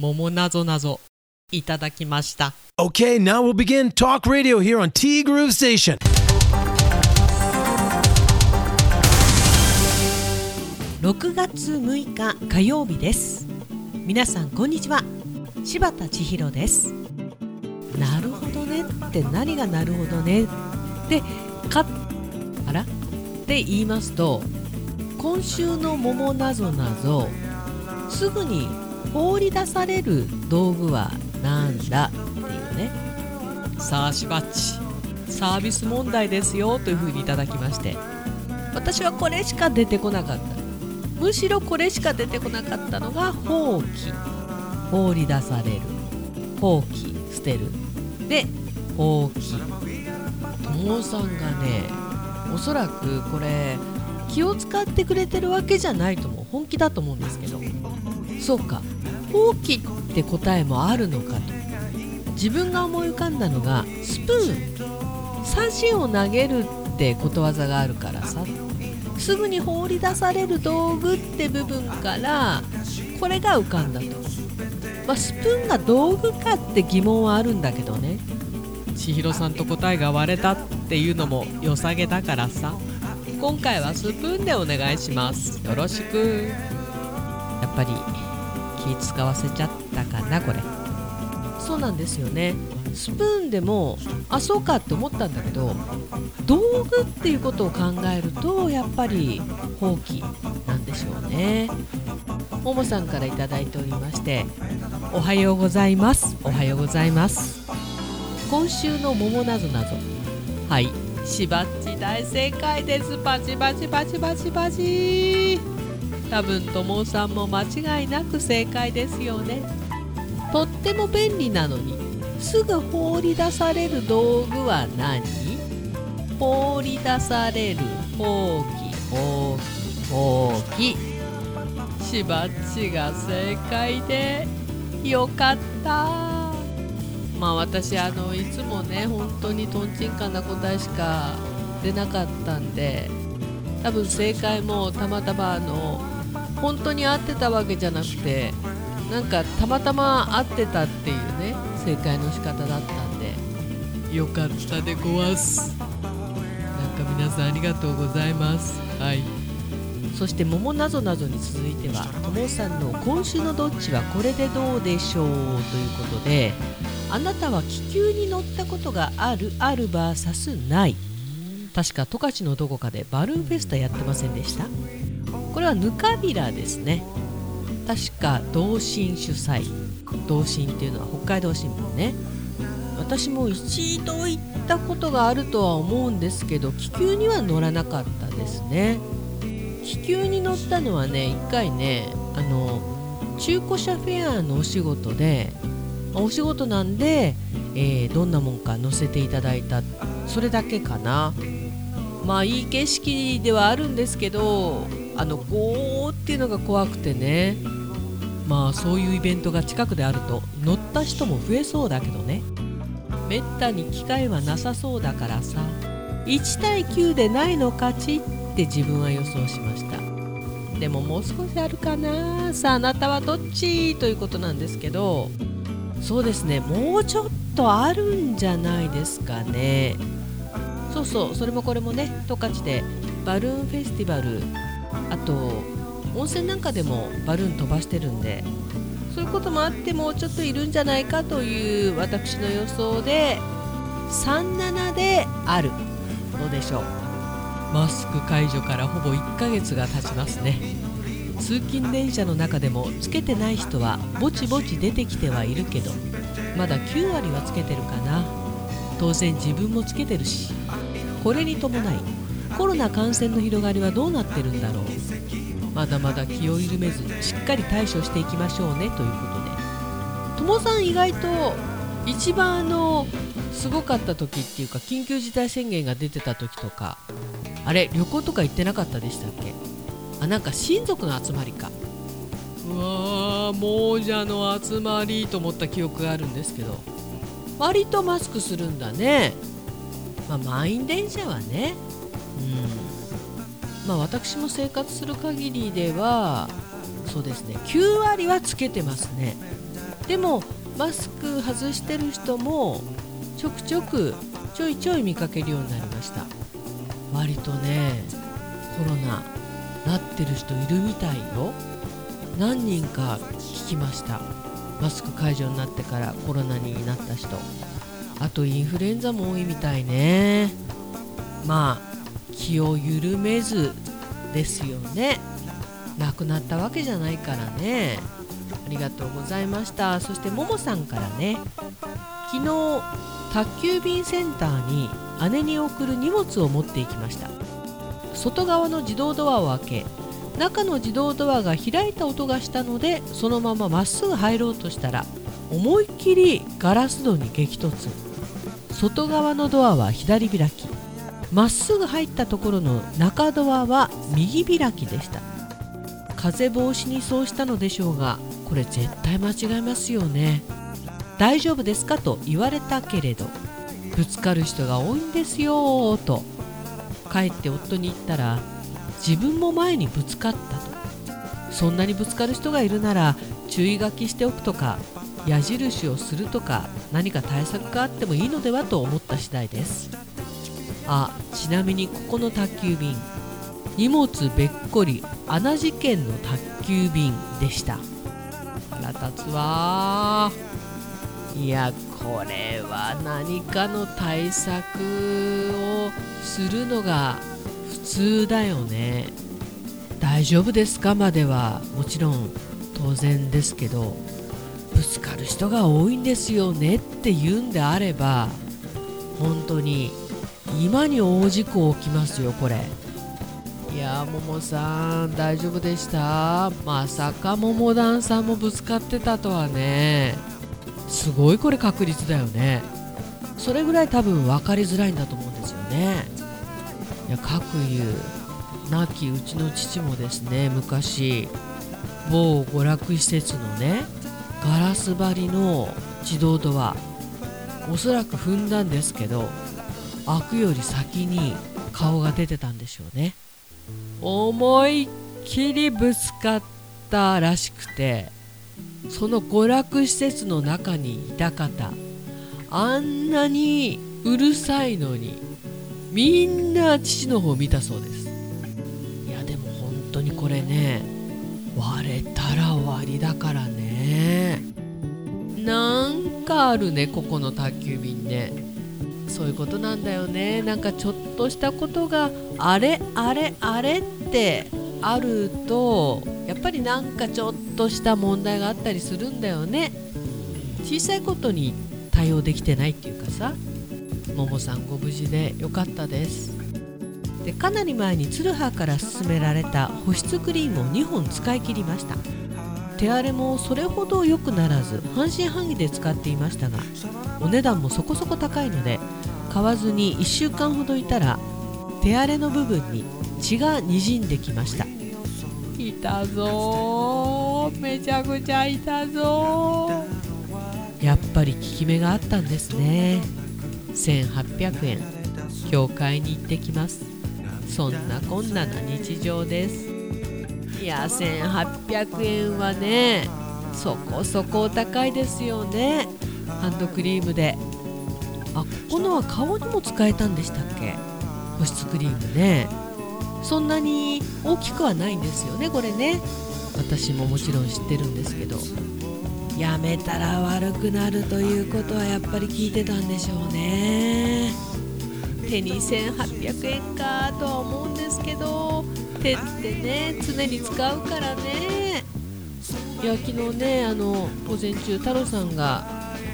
桃なぞなぞいただきました。Okay, now we'll begin Talk Radio here on T Groove Station. 6月6日火曜日です。皆さんこんにちは。柴田千尋です。なるほどねって何がなるほどね？ってかあら？って言いますと今週の桃なぞなぞすぐに放り出される道具はなんだっていうね。さあしばっちサービス問題ですよというふうにいただきまして。私はこれしか出てこなかった。むしろこれしか出てこなかったのが放棄放り出される。放棄捨てる。で放棄。友さんがねおそらくこれ気を使ってくれてるわけじゃないと思う本気だと思うんですけど。そうか。放棄って答えもあるのかと。自分が思い浮かんだのがスプーン。三振を投げるってことわざがあるからさ。すぐに放り出される道具って部分からこれが浮かんだと、まあ、スプーンが道具かって疑問はあるんだけどね。千尋さんと答えが割れたっていうのも良さげだからさ。今回はスプーンでお願いします。よろしく。やっぱり気使わせちゃったかなこれ。そうなんですよね。スプーンでもあそうかって思ったんだけど道具っていうことを考えるとやっぱり放棄なんでしょうね。ももさんから頂いておりましておはようございます。おはようございます。今週の桃なぞなぞ。はい。しばっち大正解です。バチバチバチバチバチ多分ともさんも間違いなく正解ですよね。とっても便利なのにすぐ放り出される道具は何？放り出される放棄放棄放棄しばっちが正解でよかった。まあ私あのいつもね本当にとんちんかんな答えしか出なかったんで多分正解もたまたまあの本当に合ってたわけじゃなくてなんかたまたま合ってたっていうね正解の仕方だったんで。よかったでごわす。なんか皆さんありがとうございます。はい。そして桃なぞなぞに続いてはともさんの「今週のどっちはこれでどうでしょう?」ということであなたは気球に乗ったことがあるある VS ない。確か十勝のどこかでバルーンフェスタやってませんでした？これはぬかびらですね。確か同心主催。同心っていうのは北海道新聞ね。私も一度行ったことがあるとは思うんですけど気球には乗らなかったですね。気球に乗ったのはね1回ねあの中古車フェアのお仕事でお仕事なんで、えー、どんなもんか乗せていただいた。それだけかな。まあいい景色ではあるんですけどあのゴーっていうのが怖くてね。まあそういうイベントが近くであると乗った人も増えそうだけどね。めったに機会はなさそうだからさ。1対9でないの勝ちって自分は予想しました。でももう少しあるかなさああなたはどっちということなんですけど。そうですね。もうちょっとあるんじゃないですかね。そうそう。それもこれもね十勝でバルーンフェスティバルあと温泉なんかでもバルーン飛ばしてるんでそういうこともあってもうちょっといるんじゃないかという私の予想で37であるどうでしょう。マスク解除からほぼ1ヶ月が経ちますね。通勤電車の中でもつけてない人はぼちぼち出てきてはいるけどまだ9割はつけてるかな。当然自分もつけてるしこれに伴いコロナ感染の広がりはどうなってるんだろう？まだまだ気を緩めずしっかり対処していきましょうねということで。ともさん意外と一番あのすごかった時っていうか緊急事態宣言が出てた時とかあれ旅行とか行ってなかったでしたっけ？あなんか親族の集まりか。うわー亡者の集まりと思った記憶があるんですけど。割とマスクするんだね。まあ満員電車はね。うん。まあ私も生活する限りではそうですね。9割はつけてますね。でもマスク外してる人もちょくちょくちょいちょい見かけるようになりました。割とねコロナなってる人いるみたいよ。何人か聞きました。マスク解除になってからコロナになった人。あとインフルエンザも多いみたいね。まあ気を緩めずですよね。亡くなったわけじゃないからね。ありがとうございました。そしてももさんからね。昨日宅急便センターに姉に送る荷物を持っていきました。外側の自動ドアを開け中の自動ドアが開いた音がしたのでそのまままっすぐ入ろうとしたら思いっきりガラス戸に激突。外側のドアは左開き。まっすぐ入ったところの中ドアは右開きでした。風防止にそうしたのでしょうがこれ絶対間違えますよね。大丈夫ですかと言われたけれどぶつかる人が多いんですよと。帰って夫に言ったら自分も前にぶつかったと。そんなにぶつかる人がいるなら注意書きしておくとか矢印をするとか何か対策があってもいいのではと思った次第です。あちなみにここの宅急便荷物べっこり穴事件の宅急便でした。腹立つわ。いやこれは何かの対策をするのが普通だよね。大丈夫ですか？まではもちろん当然ですけど。ぶつかる人が多いんですよねって言うんであれば本当に今に大事故起きますよこれ。いやももさん大丈夫でした？まさかももだんさんもぶつかってたとはね。すごいこれ確率だよね。それぐらい多分分かりづらいんだと思うんですよね。いや各言う亡きうちの父もですね昔某娯楽施設のねガラス張りの自動ドア。おそらく踏んだんですけど開くより先に顔が出てたんでしょうね。思いっきりぶつかったらしくてその娯楽施設の中にいた方あんなにうるさいのにみんな父の方を見たそうです。いやでも本当にこれね割れたら終わりだからね。なんかあるねここの宅急便ね。そういうことなんだよね。なんかちょっとしたことがあれあれあれってあるとやっぱりなんかちょっとした問題があったりするんだよね。小さいことに対応できてないっていうかさももさんご無事でよかったです。でかなり前にツルハから勧められた保湿クリームを2本使い切りました。手荒れもそれほど良くならず半信半疑で使っていましたがお値段もそこそこ高いので買わずに1週間ほどいたら手荒れの部分に血がにじんできました。いたぞめちゃくちゃいたぞやっぱり効き目があったんですね。1800円。教会に行ってきます。そんなこんなな日常です。いや1800 800円はねそこそこお高いですよね。ハンドクリームで。あここのは顔にも使えたんでしたっけ？保湿クリームね。そんなに大きくはないんですよねこれね。私ももちろん知ってるんですけど。やめたら悪くなるということはやっぱり聞いてたんでしょうね。手に1800円かとは思うんですけど。手ってね常に使うからね。いや昨日ねあの午前中太郎さんが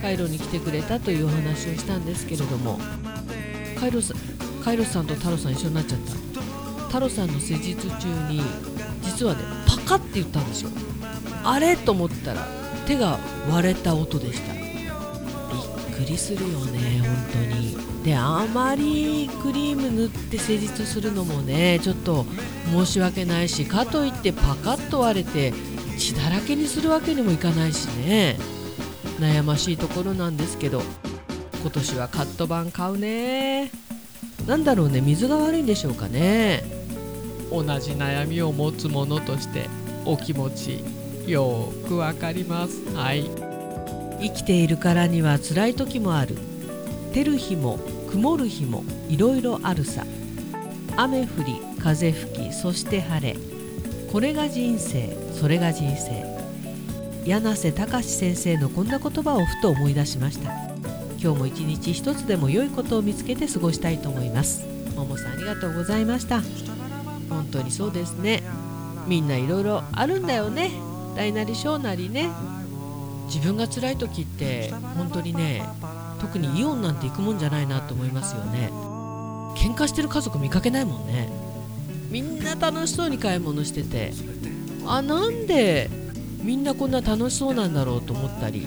カイロに来てくれたというお話をしたんですけれどもカイロさカイロさんと太郎さん一緒になっちゃった。太郎さんの施術中に実はねパカって言ったんですよ。あれと思ったら手が割れた音でした。くりするよね本当に。であまりクリーム塗って施術するのもねちょっと申し訳ないしかといってパカッと割れて血だらけにするわけにもいかないしね。悩ましいところなんですけど今年はカット版買うね。なんだろうね水が悪いんでしょうかね。同じ悩みを持つ者としてお気持ちよくわかります。はい。生きているからには辛い時もある。照る日も曇る日もいろいろあるさ。雨降り風吹きそして晴れ。これが人生それが人生。柳瀬隆先生のこんな言葉をふと思い出しました。今日も一日一つでも良いことを見つけて過ごしたいと思います。ももさんありがとうございました。本当にそうですね。みんないろいろあるんだよね。大なり小なりね。自分が辛い時って本当にね特にイオンなんて行くもんじゃないなと思いますよね。喧嘩してる家族見かけないもんね。みんな楽しそうに買い物しててあなんでみんなこんな楽しそうなんだろうと思ったり。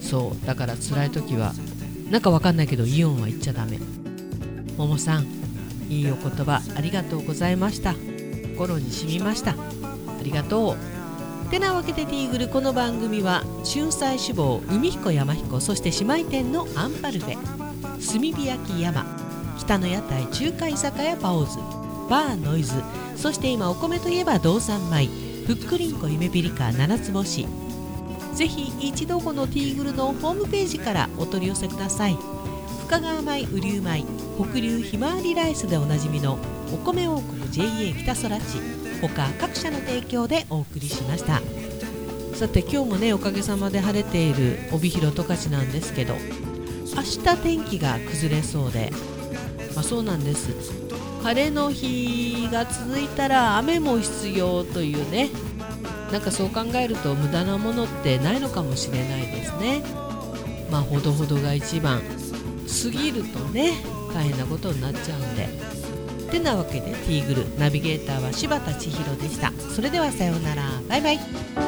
そうだから辛い時はなんかわかんないけどイオンは行っちゃダメ。ももさんいいお言葉ありがとうございました。心に染みました。ありがとう。てなわけでティーグルこの番組は春菜志望海彦山彦そして姉妹店のアンパルフェ炭火焼き山北の屋台中華居酒屋パオズバーノイズそして今お米といえば道産米ふっくりんこ夢ピリカ七つ星。ぜひ一度このティーグルのホームページからお取り寄せください。深川米雨竜米北流ひまわりライスでおなじみのお米王国 JA 北空地。他各社の提供でお送りしました。さて今日もねおかげさまで晴れている帯広十勝なんですけど明日天気が崩れそうでまあ、そうなんです。晴れの日が続いたら雨も必要というねなんかそう考えると無駄なものってないのかもしれないですね。まあほどほどが一番。過ぎるとね大変なことになっちゃうんで。てなわけでティーグルナビゲーターは柴田千尋でした。それではさようなら。バイバイ。